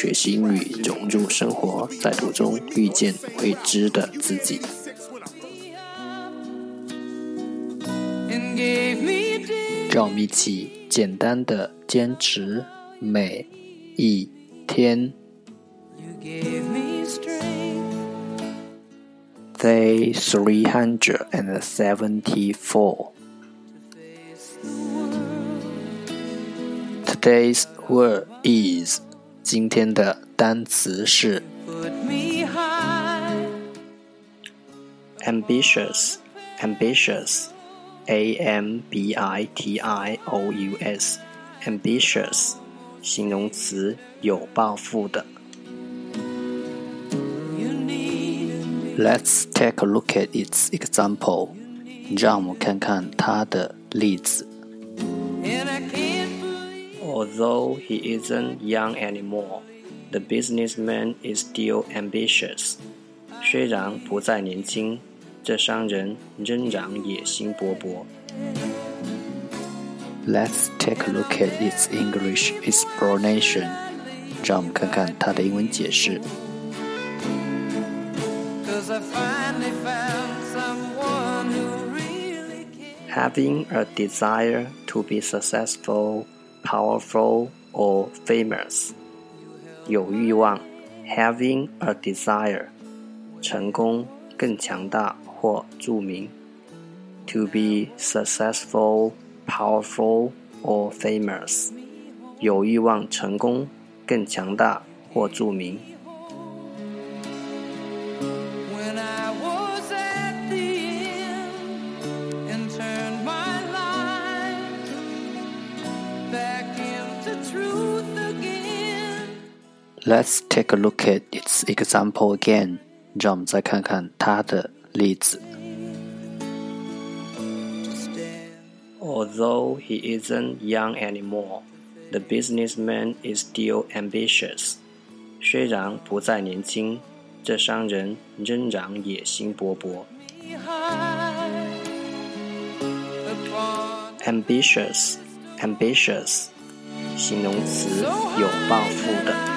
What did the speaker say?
学习英语融入生活，在途中遇见未知的自己。让我们一起简单的坚持每一天。Day three hundred and seventy-four. Today's word is 今天的单词是 ambitious, ambitious, a m b i t i o u s, ambitious 形容词，有抱负的。Let's take a look at its example. 让我们看看它的例子。Although he isn't young anymore, the businessman is still ambitious. 虽然不再年轻，这商人仍然野心勃勃。Let's take a look at its English explanation. 让我们看看它的英文解释。Having a desire to be successful, powerful, or famous. 有欲望，having a desire，成功、更强大或着名。To be successful, powerful, or famous，有欲望成功、更强大或着名。 Let's take a look at its example again. 让我们再看看它的例子。Although he isn't young anymore, the businessman is still ambitious. 虽然不再年轻，这商人仍然野心勃勃。Ambitious, ambitious，形容词，有抱负的。